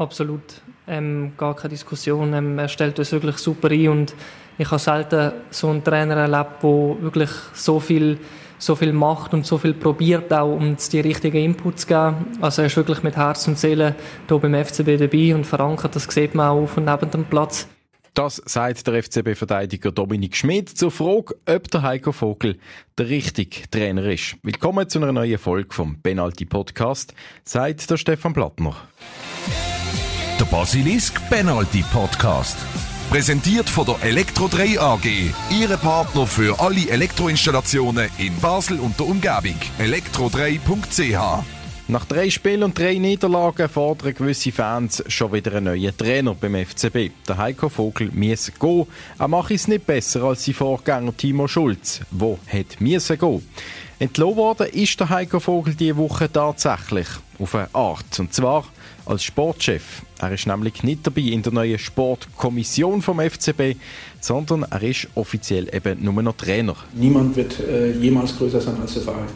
Absolut. Ähm, gar keine Diskussion. Ähm, er stellt uns wirklich super ein und ich habe selten so einen Trainer erlebt, der wirklich so viel, so viel macht und so viel probiert, auch um die richtigen Inputs zu geben. Also er ist wirklich mit Herz und Seele hier beim FCB dabei und verankert. Das sieht man auch auf und neben dem Platz. Das sagt der FCB-Verteidiger Dominik Schmidt zur Frage, ob der Heiko Vogel der richtige Trainer ist. Willkommen zu einer neuen Folge vom Penalty Podcast, sagt der Stefan Plattner. Der Basilisk Penalty Podcast. Präsentiert von der Elektro 3 AG. Ihre Partner für alle Elektroinstallationen in Basel und der Umgebung. elektro3.ch nach drei Spielen und drei Niederlagen fordern gewisse Fans schon wieder einen neuen Trainer beim FCB. Der Heiko Vogel muss gehen. Er macht es nicht besser als sein Vorgänger Timo Schulz, wo hat müssen gehen. Entlohnt worden ist der Heiko Vogel diese Woche tatsächlich auf eine Art. Und zwar als Sportchef. Er ist nämlich nicht dabei in der neuen Sportkommission vom FCB, sondern er ist offiziell eben nur noch Trainer. Niemand wird äh, jemals größer sein als der Verein.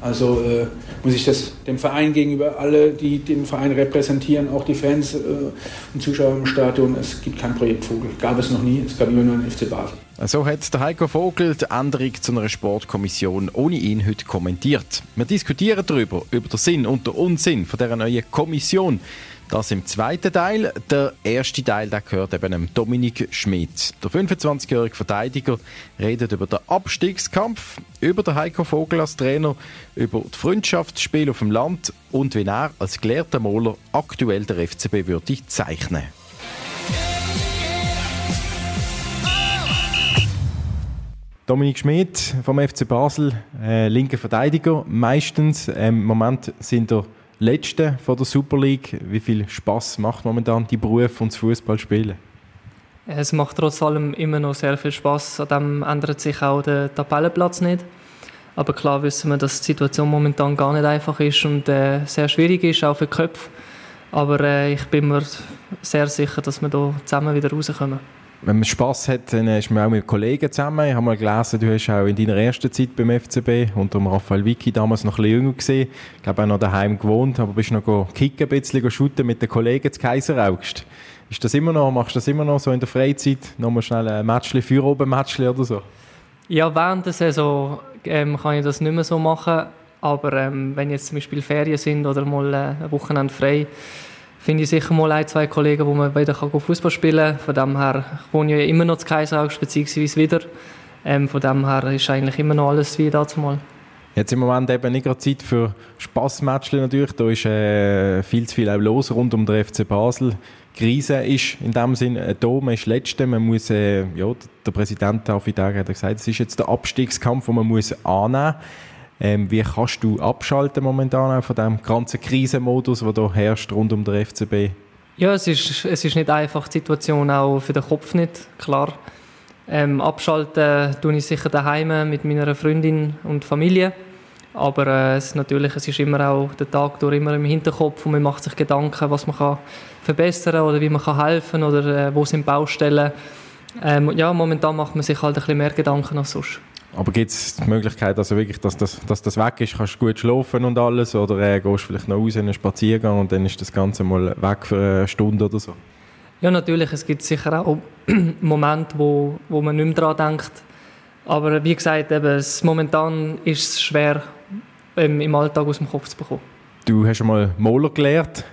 Also äh, muss ich das dem Verein gegenüber, alle, die den Verein repräsentieren, auch die Fans äh, und Zuschauer im Stadion, es gibt kein Projekt Vogel. Gab es noch nie, es gab immer nur einen FC Basel. So hat der Heiko Vogel die Änderung zu einer Sportkommission ohne ihn heute kommentiert. Wir diskutieren darüber, über den Sinn und den Unsinn von dieser neuen Kommission. Das im zweiten Teil. Der erste Teil der gehört eben Dominik Schmidt. Der 25-jährige Verteidiger redet über den Abstiegskampf, über den Heiko Vogel als Trainer, über die Freundschaftsspiele auf dem Land und wie er als gelehrter Moller aktuell der FCB würde zeichnen. Dominik Schmidt vom FC Basel, äh, linker Verteidiger meistens. Ähm, Im Moment sind er Letzte von der Super League. Wie viel Spaß macht momentan die Beruf und das Fußballspielen? Es macht trotz allem immer noch sehr viel Spaß. An dem ändert sich auch der Tabellenplatz nicht. Aber klar wissen wir, dass die Situation momentan gar nicht einfach ist und äh, sehr schwierig ist, auch für die Köpfe. Aber äh, ich bin mir sehr sicher, dass wir hier zusammen wieder rauskommen wenn man Spass hat, dann ist man auch mit Kollegen zusammen. Ich habe mal gelesen, du hast auch in deiner ersten Zeit beim FCB unter Raphael Vicky damals noch ein bisschen jünger gesehen. Ich glaube auch noch daheim gewohnt, aber bist noch kicken, ein bisschen shooten mit den Kollegen zu Kaiseraugst. Ist das immer noch, machst du das immer noch so in der Freizeit? Nochmal schnell ein Matchli, für oben Matchli oder so? Ja, während der Saison ähm, kann ich das nicht mehr so machen. Aber ähm, wenn jetzt zum Beispiel Ferien sind oder mal äh, ein Wochenende frei, finde ich sicher mal ein, zwei Kollegen, wo man wieder Fußball spielen kann. Von dem her, ich wohne ja immer noch zu Kaiseraugst, beziehungsweise wieder. Ähm, von dem her ist eigentlich immer noch alles wie dazu mal. Jetzt im Moment eben nicht gerade Zeit für Spassmatchen natürlich. Da ist äh, viel zu viel auch los rund um den FC Basel. Die Krise ist in dem Sinn äh, da, man ist Letzte, man muss, äh, ja, der Präsident auf hat gesagt, es ist jetzt der Abstiegskampf, den man muss annehmen muss. Ähm, wie kannst du abschalten momentan von dem ganzen Krisenmodus, der hier herrscht rund um den FCB? Ja, es ist, es ist nicht einfach, die Situation auch für den Kopf nicht, klar. Ähm, abschalten tue ich sicher daheim mit meiner Freundin und Familie. Aber äh, es, natürlich, es ist immer auch der Tag durch immer im Hinterkopf und man macht sich Gedanken, was man kann verbessern oder wie man kann helfen oder äh, wo sind Baustellen. Ähm, ja, momentan macht man sich halt ein bisschen mehr Gedanken als sonst. Aber gibt es die Möglichkeit, also wirklich, dass, das, dass das weg ist? Kannst du gut schlafen und alles? Oder äh, gehst du vielleicht noch raus in einen Spaziergang und dann ist das Ganze mal weg für eine Stunde oder so? Ja, natürlich. Es gibt sicher auch Momente, wo, wo man nicht mehr daran denkt. Aber wie gesagt, eben, es, momentan ist es schwer, ähm, im Alltag aus dem Kopf zu bekommen. Du hast einmal Moller gelernt.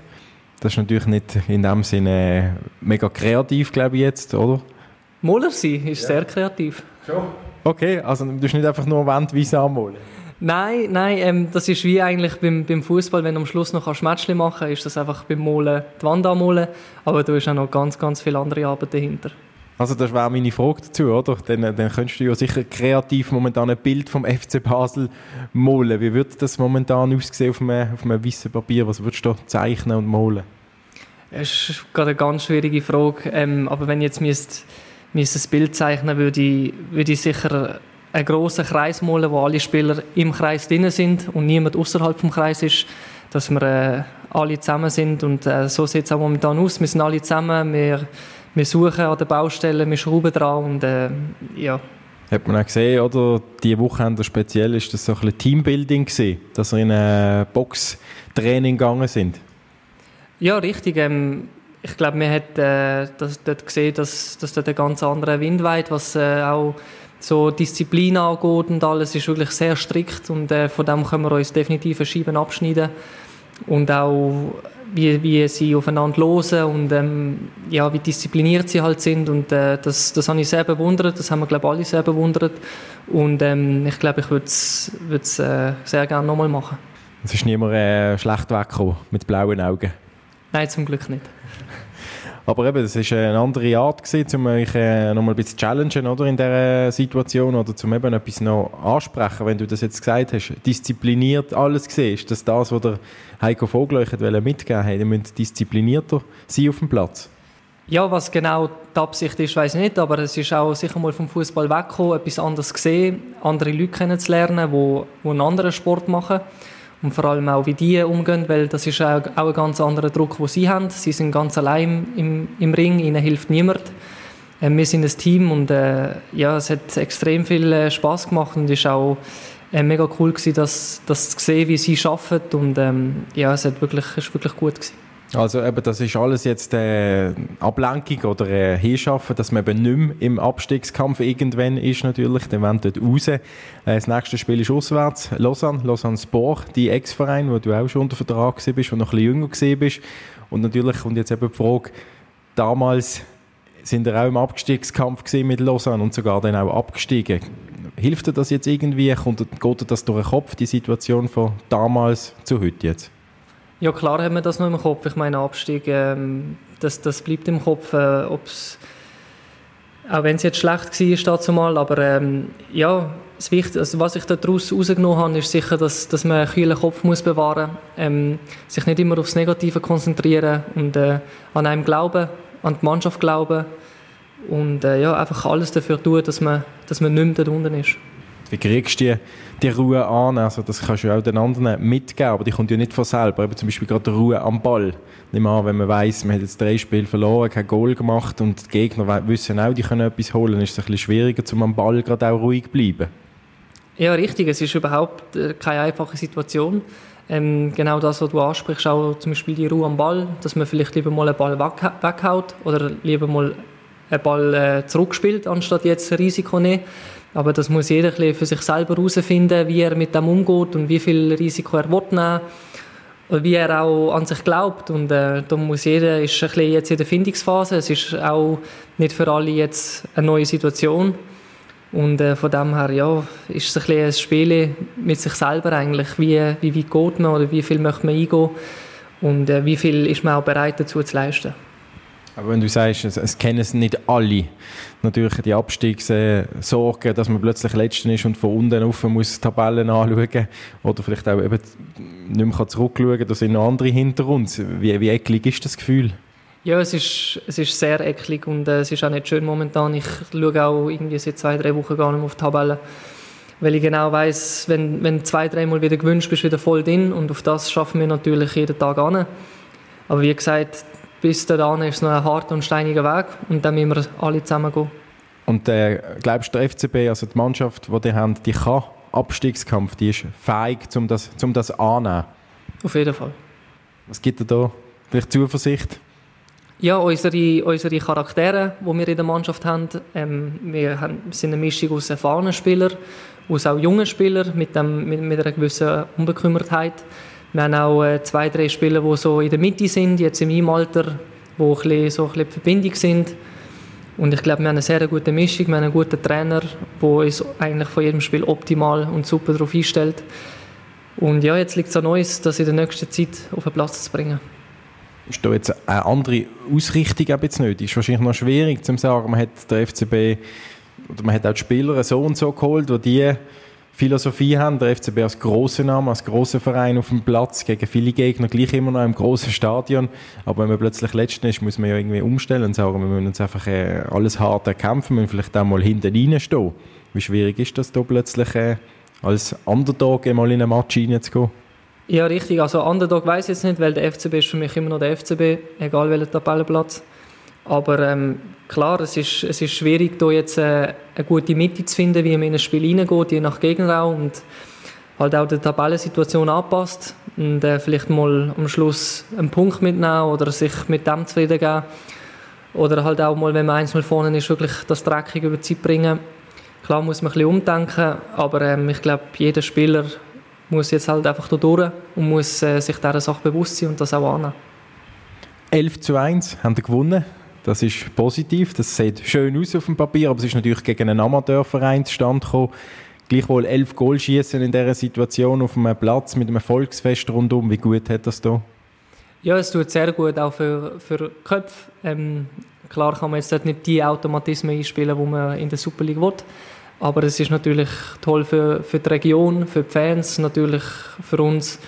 Das ist natürlich nicht in dem Sinne mega kreativ, glaube ich jetzt, oder? Moller sein ist ja. sehr kreativ. Schon? Okay, also du bist nicht einfach nur wandweise anmalen? Nein, nein, ähm, das ist wie eigentlich beim, beim Fußball, wenn du am Schluss noch ein Matchchen machen kannst, ist das einfach beim Molen die Wand anmalen, aber du hast auch noch ganz, ganz viele andere Arbeit dahinter. Also das wäre meine Frage dazu, oder? Dann, dann könntest du ja sicher kreativ momentan ein Bild vom FC Basel malen. Wie würde das momentan aussehen auf einem, auf einem weißen Papier? Was würdest du zeichnen und malen? Das ist gerade eine ganz schwierige Frage, ähm, aber wenn ich jetzt müsste müsste ein Bild zeichnen, würde ich, würde ich sicher einen grossen Kreis malen, wo alle Spieler im Kreis drin sind und niemand außerhalb vom Kreis ist, dass wir äh, alle zusammen sind und äh, so sieht es auch momentan aus. Wir sind alle zusammen, wir, wir suchen an den Baustellen, wir schrauben dran und äh, ja. Hat man auch gesehen, oder? Die Wochenende speziell ist das so ein bisschen Teambuilding gewesen, dass wir in ein Boxtraining gegangen sind? Ja, richtig. Ähm, ich glaube, man hat äh, das, dort gesehen, dass, dass dort ein ganz anderer Wind weht, was äh, auch so Disziplin angeht und alles ist wirklich sehr strikt und äh, von dem können wir uns definitiv eine Scheiben abschneiden und auch wie, wie sie aufeinander hören und ähm, ja, wie diszipliniert sie halt sind und äh, das, das habe ich sehr bewundert, das haben wir glaube alle sehr bewundert und ähm, ich glaube, ich würde es äh, sehr gerne nochmal machen. Es ist niemand äh, schlecht weggekommen mit blauen Augen? Nein, zum Glück nicht. Aber eben, das war eine andere Art, gewesen, um euch äh, noch mal ein bisschen zu challengen oder, in dieser Situation oder um eben etwas noch ansprechen, wenn du das jetzt gesagt hast, diszipliniert alles gesehen. Ist das das, was der Heiko Vogel euch mitgegeben hat? Ihr müsst disziplinierter sein auf dem Platz? Ja, was genau die Absicht ist, weiß ich nicht, aber es ist auch sicher mal vom Fußball weggekommen, etwas anderes gesehen, andere Leute kennenzulernen, die, die einen anderen Sport machen und vor allem auch, wie die umgehen, weil das ist auch, ein ganz anderer Druck, den sie haben. Sie sind ganz allein im, im Ring, ihnen hilft niemand. Äh, wir sind ein Team und äh, ja, es hat extrem viel äh, Spaß gemacht und war auch äh, mega cool gewesen, das, das zu sehen, wie sie arbeiten und ähm, ja, es hat wirklich, ist wirklich gut gewesen. Also eben, das ist alles jetzt äh, Ablenkung oder äh, Hinschaffen, dass man eben nicht mehr im Abstiegskampf irgendwann ist natürlich. Dann wollen dort raus. Äh, das nächste Spiel ist auswärts. Lausanne, Lausanne Sport, die Ex-Verein, wo du auch schon unter Vertrag bist, wo noch ein bisschen jünger bist. Und natürlich kommt jetzt eben die Frage, damals sind wir auch im Abstiegskampf mit Lausanne und sogar dann auch abgestiegen. Hilft dir das jetzt irgendwie? Kommt, geht dir das durch den Kopf, die Situation von damals zu heute jetzt? Ja, klar haben wir das noch im Kopf. Ich meine, Abstieg, ähm, das, das bleibt im Kopf. Äh, ob's, auch wenn es jetzt schlecht war, dazu mal, aber ähm, ja, das Wichtigste, also was ich daraus herausgenommen habe, ist sicher, dass, dass man einen kühlen Kopf muss bewahren muss, ähm, sich nicht immer aufs Negative konzentrieren und äh, an einem glauben, an die Mannschaft glauben und äh, ja, einfach alles dafür tun, dass man, dass man nicht mehr da unten ist. Wie kriegst du die, die Ruhe an? Also das kannst du auch den anderen mitgeben, aber die kommt ja nicht von selber. Eben zum Beispiel gerade die Ruhe am Ball. Nimm an, wenn man weiss, man hat jetzt drei Spiele verloren, kein Goal gemacht und die Gegner wissen auch, die können etwas holen, ist es ein bisschen schwieriger, um am Ball gerade auch ruhig zu bleiben. Ja, richtig. Es ist überhaupt äh, keine einfache Situation. Ähm, genau das, was du ansprichst, auch zum Beispiel die Ruhe am Ball, dass man vielleicht lieber mal einen Ball weghaut oder lieber mal einen Ball äh, zurückspielt, anstatt jetzt ein Risiko nehmen. Aber das muss jeder für sich selber herausfinden, wie er mit dem umgeht und wie viel Risiko er will nehmen und wie er auch an sich glaubt. Und äh, da muss jeder, ist ein bisschen jetzt in der Findungsphase, es ist auch nicht für alle jetzt eine neue Situation. Und äh, von dem her, ja, ist es ein, bisschen ein Spiel mit sich selber eigentlich, wie, wie weit geht man oder wie viel möchte man eingehen und äh, wie viel ist man auch bereit dazu zu leisten. Aber wenn du sagst, es, es kennen es nicht alle, natürlich die Abstiegssorgen, dass man plötzlich Letzter ist und von unten auf muss Tabellen anschauen oder vielleicht auch eben nicht mehr zurückschauen kann, da sind noch andere hinter uns. Wie, wie eklig ist das Gefühl? Ja, es ist, es ist sehr eklig und äh, es ist auch nicht schön momentan. Ich schaue auch irgendwie seit zwei, drei Wochen gar nicht mehr auf die Tabelle, weil ich genau weiß, wenn, wenn zwei, dreimal wieder gewünscht bist, wieder voll drin und auf das schaffen wir natürlich jeden Tag an. Aber wie gesagt, bis dahin ist es noch ein harter und steiniger Weg und dann müssen wir alle zusammen gehen. Und äh, glaubst du, der FCB, also die Mannschaft, die die haben, die kann Abstiegskampf, die ist fähig, um das, um das anzunehmen? Auf jeden Fall. Was gibt dir da vielleicht Zuversicht? Ja, unsere, unsere Charaktere, die wir in der Mannschaft haben, ähm, wir haben, sind eine Mischung aus erfahrenen Spielern, aus auch jungen Spielern mit, dem, mit, mit einer gewissen Unbekümmertheit. Wir haben auch äh, zwei, drei Spieler, die so in der Mitte sind, jetzt in meinem Alter, die ein bisschen, so ein bisschen Verbindung sind. Und ich glaube, wir haben eine sehr gute Mischung, wir haben einen guten Trainer, der uns eigentlich von jedem Spiel optimal und super darauf einstellt. Und ja, jetzt liegt es an uns, das in der nächsten Zeit auf den Platz zu bringen. Ist da jetzt eine andere Ausrichtung jetzt nötig? Ist wahrscheinlich noch schwierig zu sagen, man hat der FCB oder man hat auch die Spieler so und so geholt, die die Philosophie haben. Der FCB als grosser Name, als grosser Verein auf dem Platz, gegen viele Gegner, gleich immer noch im grossen Stadion. Aber wenn man plötzlich Letzter ist, muss man ja irgendwie umstellen und sagen, wir müssen uns einfach äh, alles hart erkämpfen, wir müssen vielleicht auch mal hinten reinstehen. Wie schwierig ist das da plötzlich äh, als Underdog mal in ein Match reinzugehen? Ja, richtig. Also Underdog weiß ich jetzt nicht, weil der FCB ist für mich immer noch der FCB, egal welcher Tabellenplatz. Aber ähm, klar, es ist, es ist schwierig, da jetzt äh, eine gute Mitte zu finden, wie man in ein Spiel reingeht, je nach Gegner auch und halt auch der Tabellensituation anpasst. und äh, vielleicht mal am Schluss einen Punkt mitnehmen oder sich mit dem zufrieden geben. Oder halt auch mal, wenn man eins mal vorne ist, wirklich das Dreckig über die Zeit bringen. Klar muss man ein bisschen umdenken, aber ähm, ich glaube, jeder Spieler muss jetzt halt einfach da durch und muss äh, sich dieser Sache bewusst sein und das auch annehmen. 11 zu 1 haben wir gewonnen. Das ist positiv, das sieht schön aus auf dem Papier, aber es ist natürlich gegen einen Amateurverein zustande gekommen. Gleichwohl elf Goal schießen in dieser Situation auf einem Platz mit einem Volksfest rundum. Wie gut hat das da? Ja, es tut sehr gut, auch für, für Köpfe. Ähm, klar kann man jetzt nicht die Automatismen einspielen, die man in der Super League will. Aber es ist natürlich toll für, für die Region, für die Fans, natürlich für uns,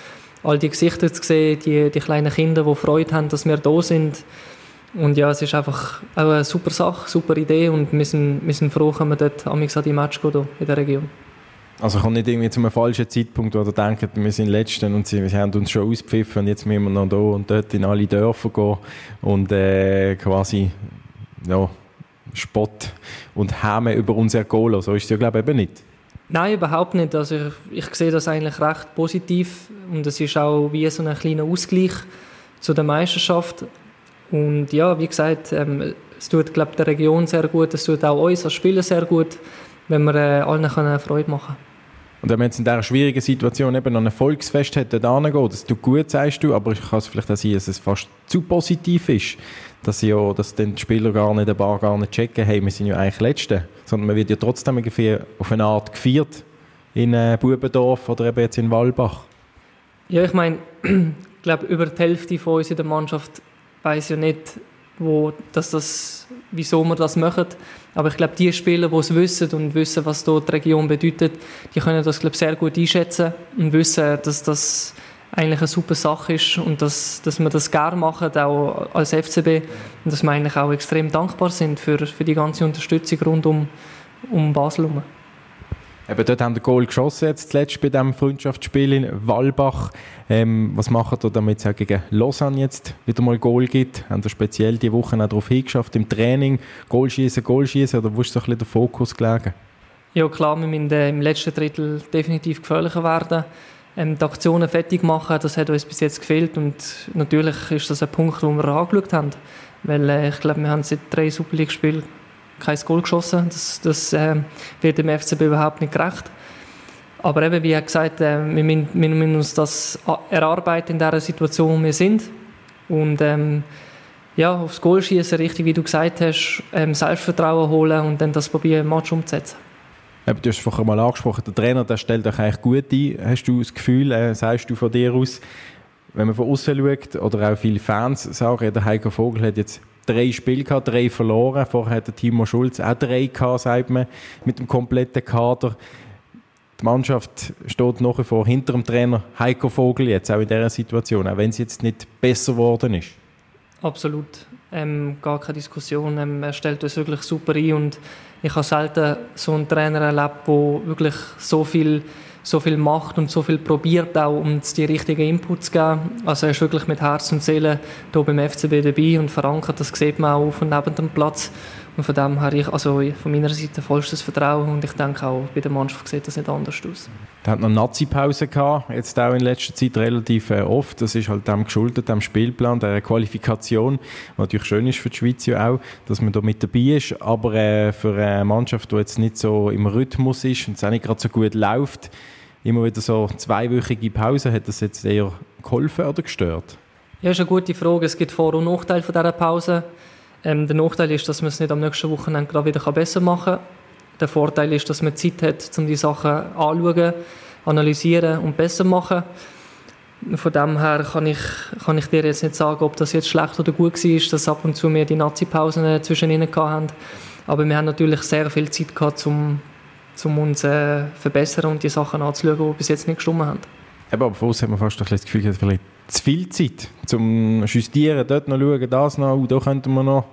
all die Gesichter zu sehen, die, die kleinen Kinder, die Freude haben, dass wir da sind. Und ja, es ist einfach auch eine super Sache, super Idee und wir sind, wir sind froh, wenn wir dort an die Match gehen in der Region. Also kommt nicht irgendwie zu einem falschen Zeitpunkt, wo ihr denkt, wir sind Letzten und sie, wir haben uns schon auspfiffen und jetzt müssen wir noch da und dort in alle Dörfer gehen und äh, quasi ja, Spott und Häme über uns ergolen. So ist es ja, glaube ich, eben nicht. Nein, überhaupt nicht. Also ich, ich sehe das eigentlich recht positiv und es ist auch wie so ein kleiner Ausgleich zu der Meisterschaft. Und ja, wie gesagt, ähm, es tut glaube der Region sehr gut, es tut auch uns als Spieler sehr gut, wenn wir äh, allen können Freude machen können. Und wenn man jetzt in dieser schwierigen Situation eben noch ein Volksfest hätte, da gehen, das tut gut, sagst du, aber ich kann es vielleicht auch sein, dass es fast zu positiv ist, dass, ja, dass dann die Spieler gar nicht, ein paar gar nicht checken, hey, wir sind ja eigentlich Letzte, sondern man wird ja trotzdem irgendwie auf eine Art gefeiert in äh, Bubendorf oder eben jetzt in Walbach. Ja, ich meine, ich glaube, über die Hälfte von uns in der Mannschaft weiß ja nicht, wo, dass das, wieso wir das machen. Aber ich glaube, die Spieler, die es wissen und wissen, was dort die Region bedeutet, die können das glaube sehr gut einschätzen und wissen, dass das eigentlich eine super Sache ist und dass, dass wir das gerne machen, auch als FCB. Und dass wir eigentlich auch extrem dankbar sind für, für die ganze Unterstützung rund um, um Basel herum. Eben dort haben wir Goal geschossen, jetzt zuletzt bei diesem Freundschaftsspiel in Walbach. Ähm, was macht ihr, damit es auch gegen Lausanne jetzt wieder mal Goal gibt? Haben ihr speziell die Woche auch darauf hingeschafft, im Training Goal schießen, Goal schießen oder wo ist so ein bisschen der Fokus gelegen? Ja klar, wir müssen äh, im letzten Drittel definitiv gefährlicher werden. Ähm, die Aktionen fertig machen, das hat uns bis jetzt gefehlt und natürlich ist das ein Punkt, den wir angeschaut haben. Weil äh, ich glaube, wir haben seit drei Super League-Spielen kein Goal geschossen. Das, das äh, wird dem FCB überhaupt nicht gerecht. Aber eben, wie gesagt, äh, wir, müssen, wir, müssen, uns das erarbeiten in der Situation, wo wir sind. Und ähm, ja, aufs Goal schießen, richtig wie du gesagt hast, ähm, Selbstvertrauen holen und dann das probieren, im Match umzusetzen. du hast vorher mal angesprochen, der Trainer der stellt euch eigentlich gut ein. Hast du das Gefühl, äh, sagst du von dir aus, wenn man von außen schaut, oder auch viele Fans sagen, der Heiko Vogel hat jetzt drei Spiele gehabt, drei verloren. Vorher hat Timo Schulz auch drei gehabt, sagt man, mit dem kompletten Kader. Die Mannschaft steht nach wie vor hinter dem Trainer Heiko Vogel jetzt, auch in dieser Situation, auch wenn es jetzt nicht besser geworden ist. Absolut. Ähm, gar keine Diskussion. Ähm, er stellt uns wirklich super ein und ich habe selten so einen Trainer erlebt, der wirklich so viel so viel macht und so viel probiert, auch um die richtigen Inputs zu geben. Also er ist wirklich mit Herz und Seele hier beim FCB dabei und verankert, das sieht man auch auf und neben dem Platz. Und von dem habe ich also von meiner Seite vollstes Vertrauen und ich denke auch bei der Mannschaft sieht das nicht anders aus. Er hat noch Nazi-Pause gehabt, jetzt auch in letzter Zeit relativ äh, oft. Das ist halt dem geschuldet, dem Spielplan, der Qualifikation, was natürlich schön ist für die Schweiz ja auch, dass man da mit dabei ist. Aber äh, für eine Mannschaft, die jetzt nicht so im Rhythmus ist und es auch nicht gerade so gut läuft, immer wieder so zweiwöchige Pause, hat das jetzt eher geholfen oder gestört? Ja, ist eine gute Frage. Es gibt Vor- und Nachteile von dieser Pause. Ähm, der Nachteil ist, dass man es nicht am nächsten Wochenende gerade wieder besser machen kann. Der Vorteil ist, dass man Zeit hat, um die Sachen anzuschauen, analysieren und besser zu machen. Von dem her kann ich, kann ich dir jetzt nicht sagen, ob das jetzt schlecht oder gut war, dass ab und zu wir die Nazi-Pausen zwischen ihnen hatten. Aber wir haben natürlich sehr viel Zeit gehabt, um, um uns äh, verbessern und die Sachen anzuschauen, die bis jetzt nicht gestimmt haben. aber von uns hat man fast ein das Gefühl, vielleicht zu viel Zeit zum Justieren, dort noch schauen, das noch, oh, da könnten wir noch,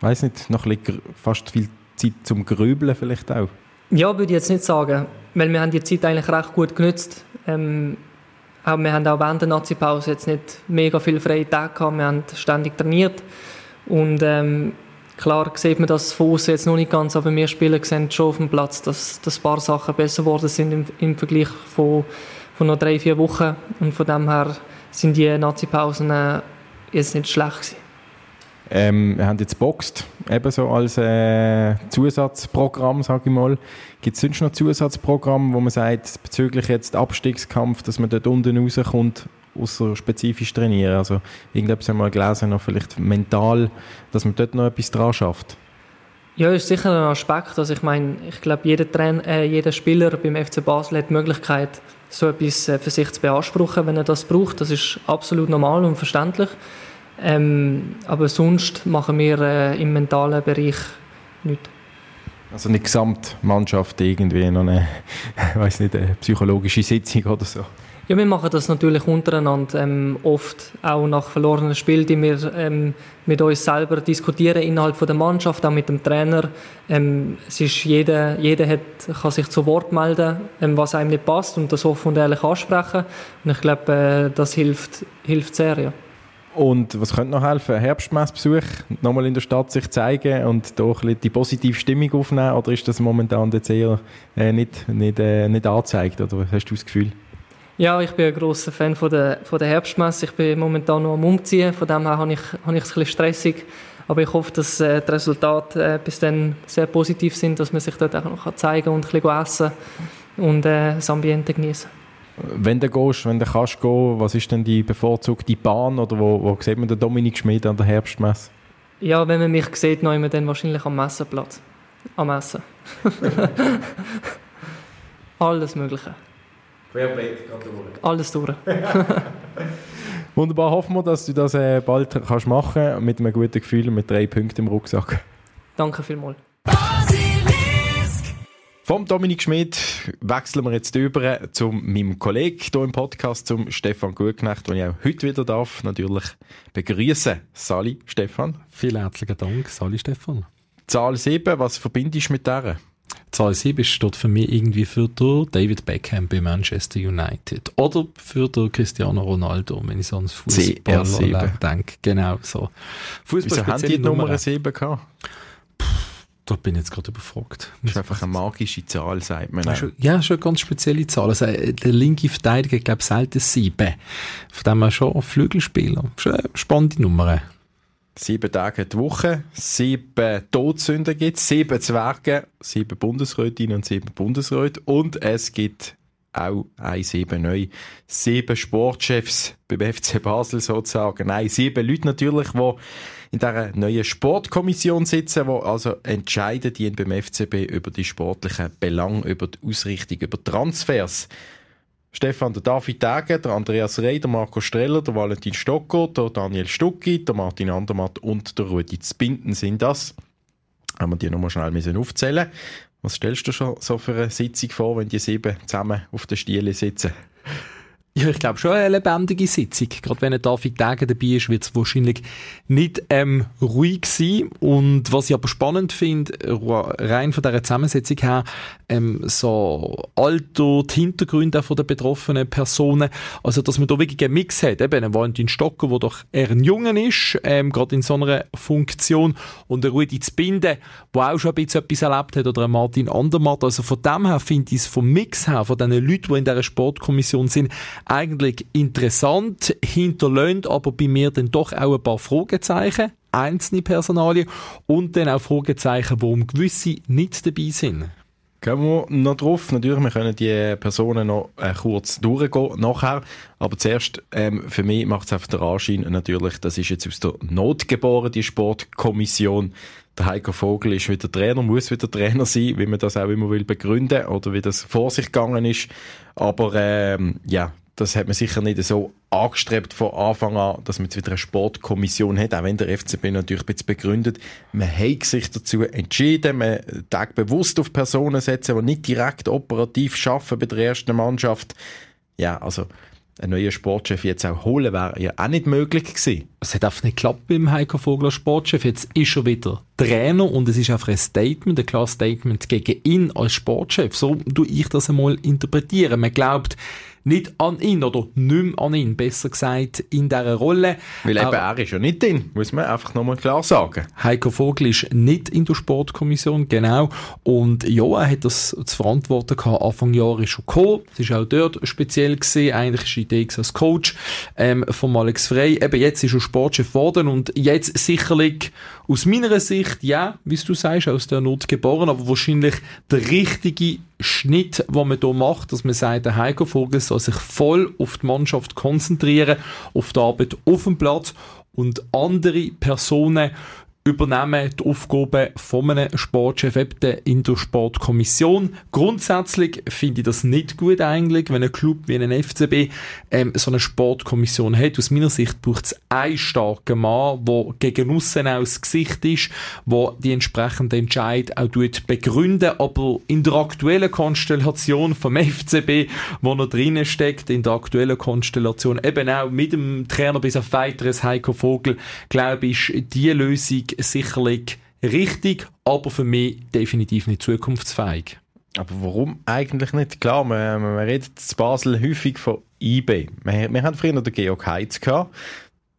weiß nicht, noch ein bisschen, fast viel Zeit zum Grübeln vielleicht auch. Ja, würde ich jetzt nicht sagen, weil wir haben die Zeit eigentlich recht gut genutzt. Ähm, auch, wir haben auch während der Nazi-Pause jetzt nicht mega viele freie Tage gehabt, wir haben ständig trainiert und ähm, klar sieht man das von außen jetzt noch nicht ganz, aber wir Spieler sehen schon auf dem Platz, dass, dass ein paar Sachen besser geworden sind im, im Vergleich von von noch drei, vier Wochen. Und von dem her sind die Nazi-Pausen äh, jetzt nicht schlecht gewesen. Ähm, wir haben jetzt Boxt, ebenso als äh, Zusatzprogramm, sage ich mal. Gibt es sonst noch Zusatzprogramme, wo man sagt, bezüglich jetzt Abstiegskampf, dass man dort unten rauskommt, außer spezifisch trainieren? Also irgendetwas haben wir gelesen, noch vielleicht mental, dass man dort noch etwas dran schafft? Ja, ist sicher ein Aspekt. Also ich meine, ich glaube, jeder, Trainer, äh, jeder Spieler beim FC Basel hat die Möglichkeit, so etwas äh, für sich zu beanspruchen, wenn er das braucht. Das ist absolut normal und verständlich. Ähm, aber sonst machen wir äh, im mentalen Bereich nichts. Also eine Gesamtmannschaft irgendwie noch eine, weiß nicht, eine psychologische Sitzung oder so? Ja, wir machen das natürlich untereinander ähm, oft, auch nach verlorenen Spielen, die wir ähm, mit uns selber diskutieren innerhalb von der Mannschaft, auch mit dem Trainer. Ähm, es ist jeder, jeder hat, kann sich zu Wort melden, ähm, was einem nicht passt und das offen und ehrlich ansprechen. Und ich glaube, äh, das hilft, hilft sehr, ja. Und was könnte noch helfen? Herbstmessbesuch, nochmal in der Stadt sich zeigen und da die positive Stimmung aufnehmen? Oder ist das momentan jetzt eher äh, nicht, nicht, äh, nicht angezeigt? Oder hast du das Gefühl? Ja, ich bin ein grosser Fan von der, von der Herbstmesse. Ich bin momentan noch am Umziehen, von dem her habe ich, habe ich es ein bisschen stressig. Aber ich hoffe, dass äh, die Resultate äh, bis dann sehr positiv sind, dass man sich dort auch noch zeigen kann und ein bisschen essen und äh, das Ambiente genießen wenn du gehst, wenn du kannst gehen, was ist denn die bevorzugte Bahn oder wo, wo sieht man den Dominik Schmid an der Herbstmesse? Ja, wenn man mich sieht, nehmen wir dann wahrscheinlich am Messenplatz. Am Messen. Alles Mögliche. Querbeet, gerade durch. Alles durch. Wunderbar, hoffen wir, dass du das äh, bald kannst machen mit einem guten Gefühl und mit drei Punkten im Rucksack. Danke vielmals. Vom Dominik Schmidt wechseln wir jetzt über zu meinem Kollegen hier im Podcast, zum Stefan Gutknecht, den ich auch heute wieder darf, natürlich begrüßen. Sali, Stefan. Vielen herzlichen Dank, Sali, Stefan. Zahl 7, was verbindest du mit der? Zahl 7 steht für mich irgendwie für den David Beckham bei Manchester United. Oder für den Cristiano Ronaldo, wenn ich so ans Fußballer denke. Genau so. Fußball Wieso haben die Nummer 7 gehabt? Da bin ich jetzt gerade überfragt. Das ist einfach eine magische Zahl, sagt man. Ja, schon, ja, schon eine ganz spezielle Zahl. Also, äh, der linke Verteidiger, ich glaube, selten sieben. Von dem her schon Flügelspieler. Schon eine spannende Nummer. Sieben Tage die Woche, sieben Todsünden gibt sieben Zwerge, sieben Bundesrätinnen und sieben Bundesräte und es gibt auch ein sieben neu. Sieben Sportchefs beim FC Basel sozusagen. Nein, sieben Leute natürlich, die in dieser neuen Sportkommission sitzen, wo also entscheiden die beim FCB über die sportlichen Belange, über die Ausrichtung, über Transfers. Stefan, der David Tage, der Andreas Rey, der Marco Streller, der Valentin Stocker, der Daniel Stucki, der Martin Andermatt und der Rudi Zbinden sind das. Haben wir die nochmal schnell müssen aufzählen. Was stellst du schon so für eine Sitzung vor, wenn die sieben zusammen auf der Stiele sitzen? Ja, ich glaube schon eine lebendige Sitzung. Gerade wenn ein David Degen dabei ist, wird es wahrscheinlich nicht ähm, ruhig sein. Und was ich aber spannend finde, rein von dieser Zusammensetzung her, ähm, so Alter, die Hintergründe von der betroffenen Personen, also dass man da wirklich einen Mix hat. Eben ein Valentin Stocker, der doch eher ein Jungen ist, ähm, gerade in so einer Funktion, und ein Rudi Zbinde, der auch schon ein bisschen etwas erlebt hat, oder ein Martin Andermatt. Also von dem her finde ich es vom Mix her, von den Leuten, die in dieser Sportkommission sind, eigentlich interessant, hinterlöhnt aber bei mir dann doch auch ein paar Fragezeichen, einzelne Personalien und dann auch Fragezeichen, warum gewisse nicht dabei sind. Gehen wir noch drauf. Natürlich, wir können die Personen noch äh, kurz durchgehen nachher. Aber zuerst, ähm, für mich macht es einfach den Anschein, natürlich, das ist jetzt aus der Not geboren, die Sportkommission. Der Heiko Vogel ist wieder Trainer, muss wieder Trainer sein, wie man das auch immer will begründen oder wie das vor sich gegangen ist. Aber ähm, ja, das hat man sicher nicht so angestrebt von Anfang an, dass man jetzt wieder eine Sportkommission hat, auch wenn der FCB natürlich bisschen begründet. Man hat sich dazu entschieden, man tag bewusst auf Personen setzen, die nicht direkt operativ arbeiten bei der ersten Mannschaft. Ja, also ein neuer Sportchef jetzt auch holen, wäre ja auch nicht möglich gewesen. Es hat einfach nicht geklappt beim Heiko Vogler Sportchef. Jetzt ist er wieder Trainer und es ist einfach ein Statement, ein klares Statement gegen ihn als Sportchef. So tue ich das einmal interpretieren. Man glaubt, nicht an ihn oder nicht an ihn, besser gesagt, in dieser Rolle. Weil eben er ist ja nicht drin, muss man einfach nochmal klar sagen. Heiko Vogel ist nicht in der Sportkommission, genau. Und ja, er hat das zu verantworten gehabt, Anfang Jahr ist schon gekommen. Es ist auch dort speziell gesehen. Eigentlich ist die Idee als Coach ähm, von Alex Frey. Eben jetzt ist er Sportchef geworden und jetzt sicherlich aus meiner Sicht, ja, wie du sagst, aus der Not geboren, aber wahrscheinlich der richtige Schnitt, den man hier macht, dass man sagt, der Heiko Vogel soll sich voll auf die Mannschaft konzentrieren, auf die Arbeit auf dem Platz. Und andere Personen übernehmen die Aufgaben von einem Sportchef eben in der Sportkommission. Grundsätzlich finde ich das nicht gut eigentlich, wenn ein Club wie ein FCB ähm, so eine Sportkommission hat. Aus meiner Sicht braucht es einen starken Mann, der gegen aussen das Gesicht ist, der die entsprechenden Entscheid auch begründen aber in der aktuellen Konstellation vom FCB, wo er drinnen steckt, in der aktuellen Konstellation eben auch mit dem Trainer bis auf weiteres Heiko Vogel, glaube ich, ist die Lösung sicherlich richtig, aber für mich definitiv nicht zukunftsfähig. Aber warum eigentlich nicht? Klar, man, man redet in Basel häufig von eBay. Wir, wir haben früher den Georg Heitz gehabt.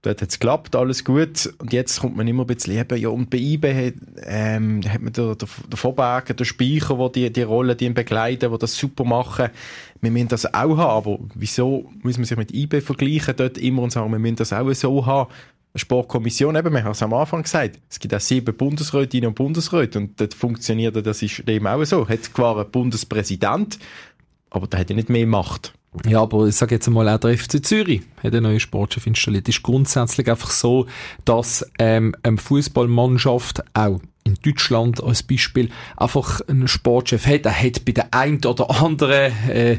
Dort hat es geklappt, alles gut. Und jetzt kommt man immer ein bisschen eben, ja, und bei eBay hat, ähm, hat man den, den, den Vorberger, den Speicher, wo die, die Rollen, die ihn begleiten, die das super machen. Wir müssen das auch haben, aber wieso muss man sich mit eBay vergleichen dort immer und sagen, wir müssen das auch so haben? Sportkommission, eben, wir haben es am Anfang gesagt, es gibt auch sieben Bundesrätinnen und Bundesräte und das funktioniert das eben auch so. Hat zwar einen Bundespräsident, aber der hat ja nicht mehr Macht. Ja, aber ich sage jetzt einmal, auch der FC Zürich hat eine neue Sportchef installiert. Ist grundsätzlich einfach so, dass ähm, eine Fußballmannschaft auch in Deutschland als Beispiel einfach einen Sportchef hat. Er hat bei der ein oder anderen äh,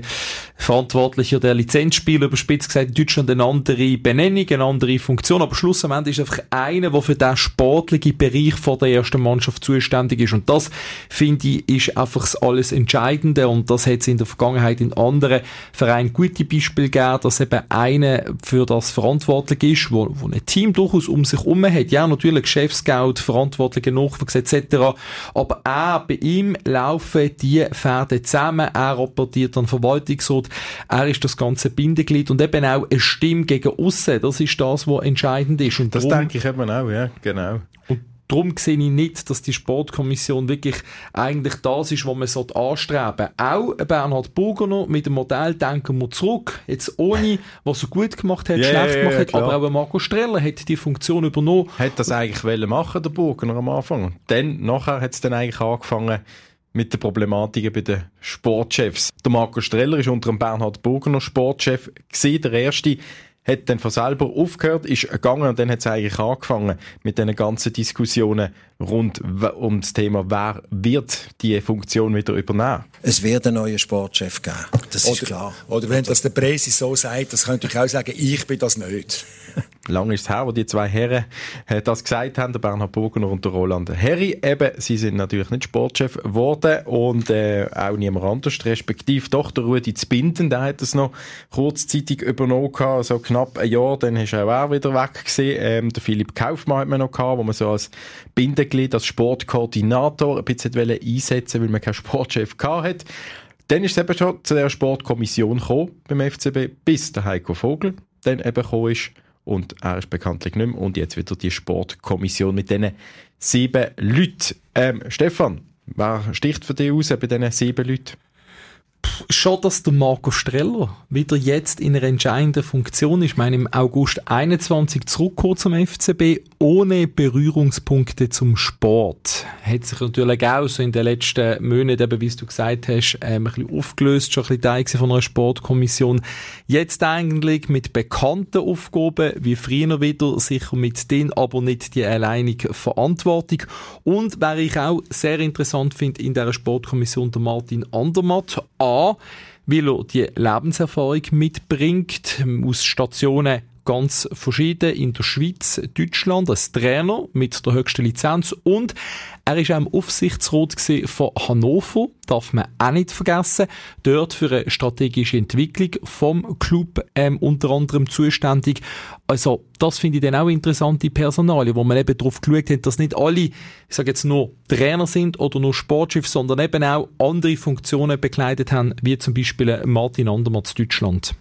Verantwortlicher der Lizenzspieler überspitzt gesagt, in Deutschland eine andere Benennung, eine andere Funktion, aber schlussendlich ist einfach einer, der für den sportlichen Bereich vor der ersten Mannschaft zuständig ist. Und das, finde ich, ist einfach das alles Entscheidende und das hat es in der Vergangenheit in anderen Vereinen gute Beispiele gegeben, dass eben einer für das verantwortlich ist, wo, wo ein Team durchaus um sich herum hat. Ja, natürlich Geschäftsgeld, verantwortliche Nachwuchs etc. Aber auch bei ihm laufen die Pferde zusammen. Er rapportiert an Verwaltungsrat. Er ist das ganze Bindeglied und eben auch eine Stimme gegen aussen. Das ist das, was entscheidend ist. Und das darum, denke ich eben auch, ja, genau. Und darum sehe ich nicht, dass die Sportkommission wirklich eigentlich das ist, was man anstreben sollte. Auch Bernhard Burgener mit dem Modell denken wir zurück, jetzt ohne, was er gut gemacht hat, yeah, schlecht gemacht yeah, hat, klar. aber auch Marco Streller hat die Funktion übernommen. Hat das eigentlich wollen machen, der Burgener am Anfang? Dann, nachher hat es dann eigentlich angefangen, mit den Problematiken bei den Sportchefs. Der Marco Streller ist unter dem Bernhard Burgener Sportchef gewesen, der erste hat dann von selber aufgehört, ist gegangen und dann hat es eigentlich angefangen mit den ganzen Diskussionen rund um das Thema, wer wird die Funktion wieder übernehmen? Es wird einen neuen Sportchef geben, das ist oder, klar. Oder wenn das der Presse so sagt, das könnte ich auch sagen, ich bin das nicht. Lange ist es her, wo die zwei Herren äh, das gesagt haben, der Bernhard Burgener und der Roland Herri. Eben, sie sind natürlich nicht Sportchef geworden und äh, auch niemand anders, respektive doch der Rudi Zbinden, der hat es noch kurzzeitig übernommen gehabt, so knapp ein Jahr, dann ist er auch wieder weg gewesen. Ähm, der Philipp Kaufmann hat man noch gehabt, wo man so als Bindeglied, als Sportkoordinator ein bisschen einsetzen weil man keinen Sportchef gehabt hat. Dann ist es eben schon zu der Sportkommission gekommen beim FCB, bis der Heiko Vogel dann eben gekommen ist und er ist bekanntlich nicht mehr. Und jetzt wieder die Sportkommission mit diesen sieben Leuten. Ähm, Stefan, wer sticht für dich aus bei diesen sieben Leuten? Schon, dass der Marco Streller wieder jetzt in einer entscheidenden Funktion ist. Ich meine, im August 21 zurückgekommen zum FCB, ohne Berührungspunkte zum Sport. Hat sich natürlich auch so in den letzten Monaten, eben, wie du gesagt hast, ähm, ein bisschen aufgelöst, schon ein bisschen Teil von einer Sportkommission. Jetzt eigentlich mit bekannten Aufgaben, wie früher wieder, sicher mit denen aber nicht die alleinige Verantwortung. Und, wer ich auch sehr interessant finde in der Sportkommission, der Martin Andermatt, A, weil er die Lebenserfahrung mitbringt, aus Stationen ganz verschieden in der Schweiz, Deutschland als Trainer mit der höchsten Lizenz und er ist auch im Aufsichtsrat von Hannover, darf man auch nicht vergessen. Dort für eine strategische Entwicklung vom Club ähm, unter anderem zuständig. Also das finde ich dann auch interessante Personalien, wo man eben darauf geschaut hat, dass nicht alle, ich sage jetzt nur Trainer sind oder nur Sportchef, sondern eben auch andere Funktionen bekleidet haben, wie zum Beispiel Martin Andermatt Deutschland.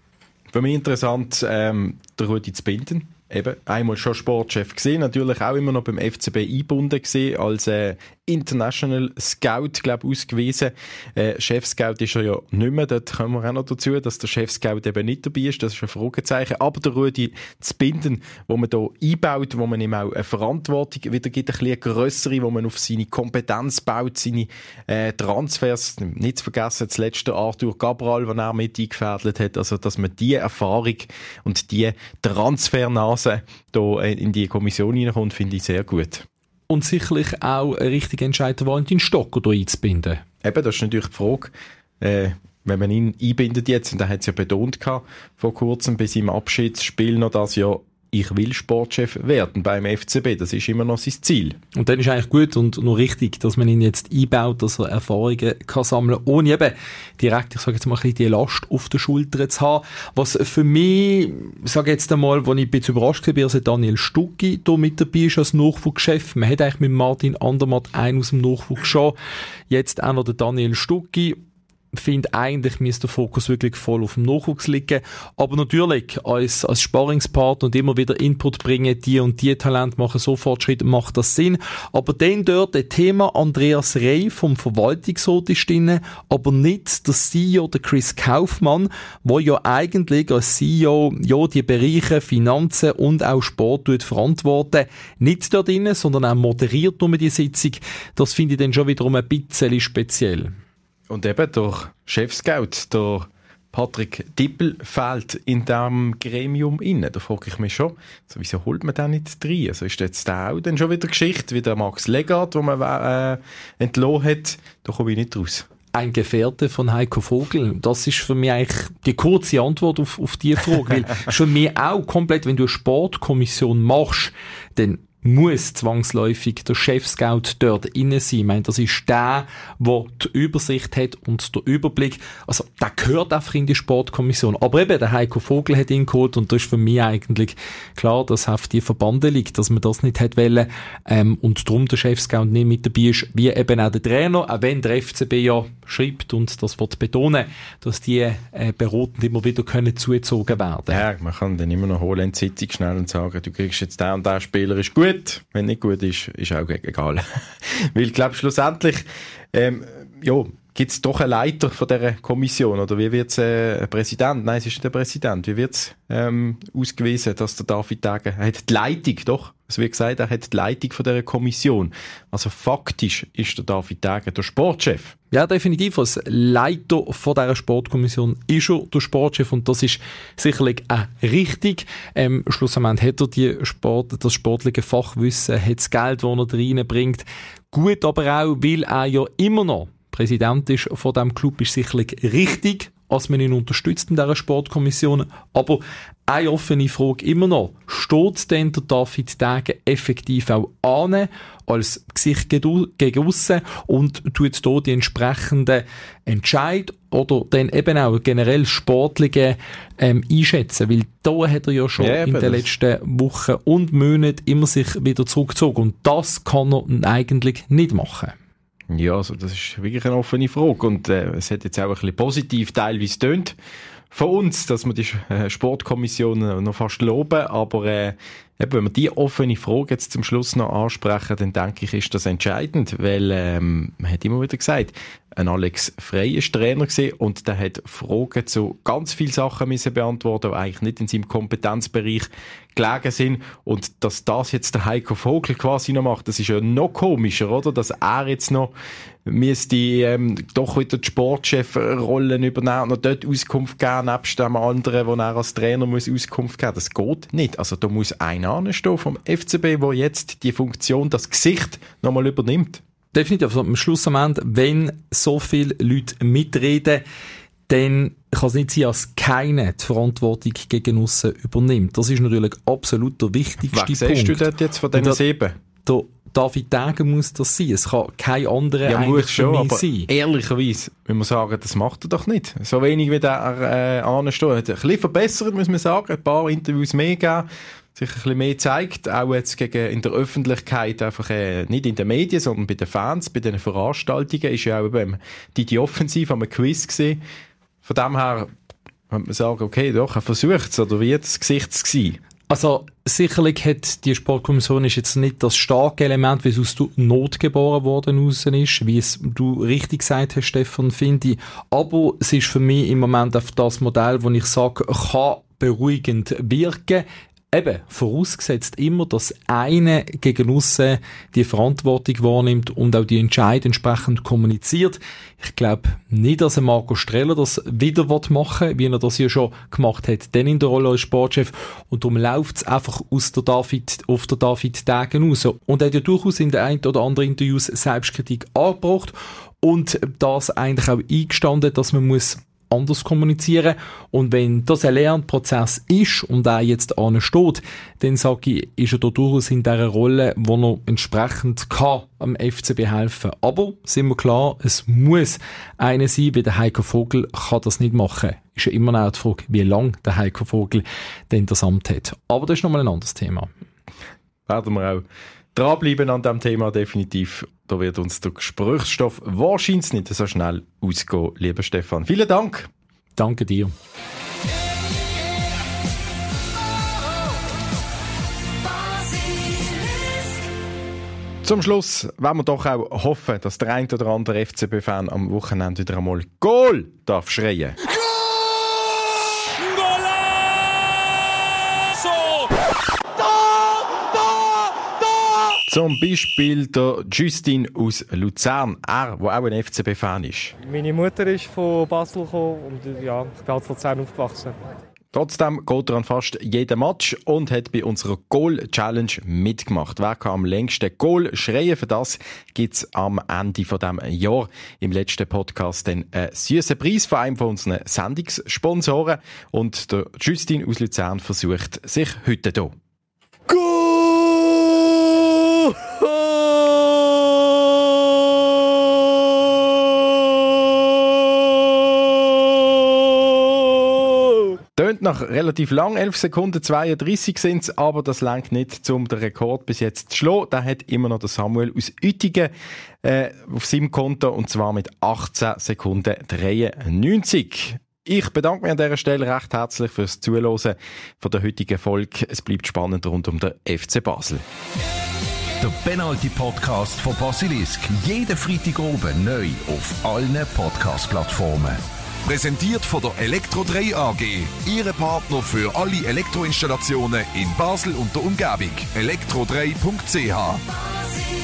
Für mich interessant, ähm, der Rudi binden eben einmal schon Sportchef gesehen, natürlich auch immer noch beim FCB eingebunden gesehen als äh, International Scout, glaube ausgewiesen. Äh, Chef Scout ist er ja nicht mehr, dort kommen wir auch noch dazu, dass der Chef Scout eben nicht dabei ist, das ist ein Fragezeichen. Aber der Rudi zu binden, wo man da einbaut, wo man ihm auch eine Verantwortung wieder gibt, ein bisschen grössere, wo man auf seine Kompetenz baut, seine äh, Transfers, nicht zu vergessen, das letzte Arthur Cabral, den er mit eingefädelt hat, also dass man die Erfahrung und die Transfernase da in die Kommission hineinkommt, finde ich sehr gut und sicherlich auch ein richtiger Entscheid, Valentin Stocker hier einzubinden. Eben, das ist natürlich die Frage, äh, wenn man ihn einbindet jetzt, und er hat es ja betont gehabt, vor kurzem bei seinem Abschiedsspiel noch das ja ich will Sportchef werden beim FCB. Das ist immer noch sein Ziel. Und dann ist eigentlich gut und nur richtig, dass man ihn jetzt einbaut, dass er Erfahrungen kann sammeln kann, ohne eben direkt, ich sage jetzt mal, die Last auf der Schulter zu haben. Was für mich, ich sage jetzt einmal, wo ich ein bisschen überrascht war, dass Daniel Stucki hier mit dabei ist als Nachwuchschef. Man hat eigentlich mit Martin Andermatt einen aus dem Nachwuchs schon. Jetzt auch noch der Daniel Stucki finde eigentlich müsste der Fokus wirklich voll auf dem Nachwuchs liegen. Aber natürlich, als, als Sparringspartner und immer wieder Input bringen, die und die Talent machen so Fortschritte, macht das Sinn. Aber dann dort das Thema Andreas Rey vom Verwaltungsrat ist drin, aber nicht der CEO, der Chris Kaufmann, wo ja eigentlich als CEO, ja, die Bereiche Finanzen und auch Sport verantworten. Nicht dort drin, sondern auch moderiert nur die Sitzung. Das finde ich dann schon wiederum ein bisschen speziell. Und eben durch Chefscout, der Patrick Dippel fehlt in diesem Gremium inne. Da frage ich mich schon, also wieso holt man den nicht rein? Also ist jetzt der auch dann schon wieder Geschichte, wie der Max Legard, den man äh, entlohnt hat? Da komme ich nicht raus. Ein Gefährte von Heiko Vogel. Das ist für mich eigentlich die kurze Antwort auf, auf diese Frage. Weil schon mir auch komplett, wenn du eine Sportkommission machst, dann muss zwangsläufig der Chef-Scout dort innen sein. Ich meine, das ist der, der die Übersicht hat und der Überblick. Also, der gehört einfach in die Sportkommission. Aber eben, der Heiko Vogel hat ihn geholt und das ist für mich eigentlich klar, dass auf die Verbande liegt, dass man das nicht hat wollen, ähm, und darum der Chef-Scout nicht mit dabei ist, wie eben auch der Trainer, auch wenn der FCB ja schreibt und das wird betonen, dass die äh, Beroten immer wieder können zugezogen werden. Ja, man kann dann immer noch holen in die Sitzung schnell und sagen, du kriegst jetzt den und der Spieler ist gut, gut. Wenn nicht gut ist, ist auch egal. Weil ich glaube, schlussendlich, ähm, ja, gibt es doch einen Leiter von dieser Kommission oder wie wird es äh, Präsident? Nein, es ist nicht der Präsident. Wie wird es ähm, ausgewiesen, dass der David Tage hat die Leitung, doch? Es wird gesagt, er hat die Leitung von dieser Kommission. Also faktisch ist der David Tage der Sportchef. Ja, definitiv. Als Leiter von dieser Sportkommission ist er der Sportchef und das ist sicherlich auch richtig. Ähm, schlussendlich hat er die Sport, das sportliche Fachwissen, hat das Geld, das er reinbringt. Gut aber auch, weil er ja immer noch Präsident ist von diesem Club, ist sicherlich richtig, als man ihn unterstützt in dieser Sportkommission. Aber eine offene Frage immer noch. Steht denn der David Degen effektiv auch an, als Gesicht gegen aussen und tut hier die entsprechenden Entscheid oder dann eben auch generell sportliche ähm, einschätzen? Weil da hat er ja schon ja, in den letzten Wochen und Monaten immer sich wieder zurückgezogen und das kann er eigentlich nicht machen. Ja, also das ist wirklich eine offene Frage und äh, es hat jetzt auch ein bisschen positiv teilweise tönt von uns, dass wir die äh, Sportkommission noch fast loben, aber äh, eben, wenn wir die offene Frage jetzt zum Schluss noch ansprechen, dann denke ich, ist das entscheidend, weil ähm, man hat immer wieder gesagt, ein Alex Frey ist Trainer gewesen und der hat Fragen zu ganz vielen Sachen müssen beantworten, die eigentlich nicht in seinem Kompetenzbereich gelegen sind und dass das jetzt der Heiko Vogel quasi noch macht, das ist ja noch komischer, oder? Dass er jetzt noch müsste ähm, doch wieder die Sportchefrollen übernehmen und dort Auskunft geben, nebst dem anderen, wo er als Trainer muss Auskunft geben. Das geht nicht. Also da muss einer anstehen vom FCB, wo jetzt die Funktion, das Gesicht nochmal übernimmt. Definitiv. Also am Schluss am Ende, wenn so viele Leute mitreden, dann kann es nicht sein, dass keiner die Verantwortung gegen aussen übernimmt. Das ist natürlich absolut der wichtigste Was siehst du dort jetzt von diesen sieben? Der David Degen muss das sein. Es kann kein anderer Ja, eigentlich schon, aber sein. ehrlicherweise müssen wir sagen, das macht er doch nicht. So wenig wie der äh, ansteht. Ein bisschen verbessert, muss man sagen. Ein paar Interviews mehr gegeben. Sich ein bisschen mehr zeigt. Auch jetzt gegen, in der Öffentlichkeit, einfach äh, nicht in den Medien, sondern bei den Fans, bei den Veranstaltungen. Ist ja auch eben die, die Offensiv am Quiz gesehen. Von dem her könnte man sagen, okay, doch, er versucht es. Oder wie hat das Gesicht gewesen? Also sicherlich hat die Sportkommission ist jetzt nicht das starke Element, wie es aus der Not geboren worden ist, wie es du richtig gesagt hast, Stefan, finde ich. Aber es ist für mich im Moment auf das Modell, wo ich sage, kann beruhigend wirken. Eben, vorausgesetzt immer, dass einer gegen aussen die Verantwortung wahrnimmt und auch die Entscheidung entsprechend kommuniziert. Ich glaube nicht, dass ein Marco Streller das wieder machen wie er das ja schon gemacht hat, dann in der Rolle als Sportchef. Und darum läuft es einfach aus der David, auf der David Degen raus. Und er hat ja durchaus in den ein oder anderen Interviews Selbstkritik angebracht und das eigentlich auch eingestanden, dass man muss anders kommunizieren. Und wenn das ein Lernprozess ist und er jetzt steht, dann sage ich, ist er durchaus in dieser Rolle, wo er entsprechend kann am FCB helfen. Aber, sind wir klar, es muss einer sein, wie der Heiko Vogel kann das nicht machen. Ist ja immer noch die Frage, wie lange der Heiko Vogel denn das Amt hat. Aber das ist nochmal ein anderes Thema. Werden wir auch dranbleiben an diesem Thema definitiv. Da wird uns der Gesprächsstoff wahrscheinlich nicht so schnell ausgehen, lieber Stefan. Vielen Dank. Danke dir. Zum Schluss wollen wir doch auch hoffen, dass der ein oder andere FCB-Fan am Wochenende wieder einmal Goal darf schreien. Zum Beispiel der Justin aus Luzern, er, der auch ein FCB-Fan ist. Meine Mutter ist von Basel gekommen und ja, ich bin in Luzern aufgewachsen. Trotzdem geht er an fast jeden Match und hat bei unserer Goal Challenge mitgemacht. Wer kann am längsten Goal schreien? Für das gibt's am Ende von dem Jahr im letzten Podcast den einen süßen Preis von einem von unseren Sendungssponsoren. Und der Justin aus Luzern versucht sich heute hier. Tönt nach relativ lang, 11 Sekunden 32 sind es, aber das langt nicht, um den Rekord bis jetzt zu schlagen. Da hat immer noch der Samuel aus Uetingen äh, auf seinem Konto und zwar mit 18 Sekunden 93. Ich bedanke mich an dieser Stelle recht herzlich fürs Zuhören von der heutigen Folge. Es bleibt spannend rund um den FC Basel. Der Penalty Podcast von Basilisk. Jeden Freitag oben neu auf allen Podcast-Plattformen. Präsentiert von der Elektro 3 AG. Ihre Partner für alle Elektroinstallationen in Basel und der Umgebung. elektro3.ch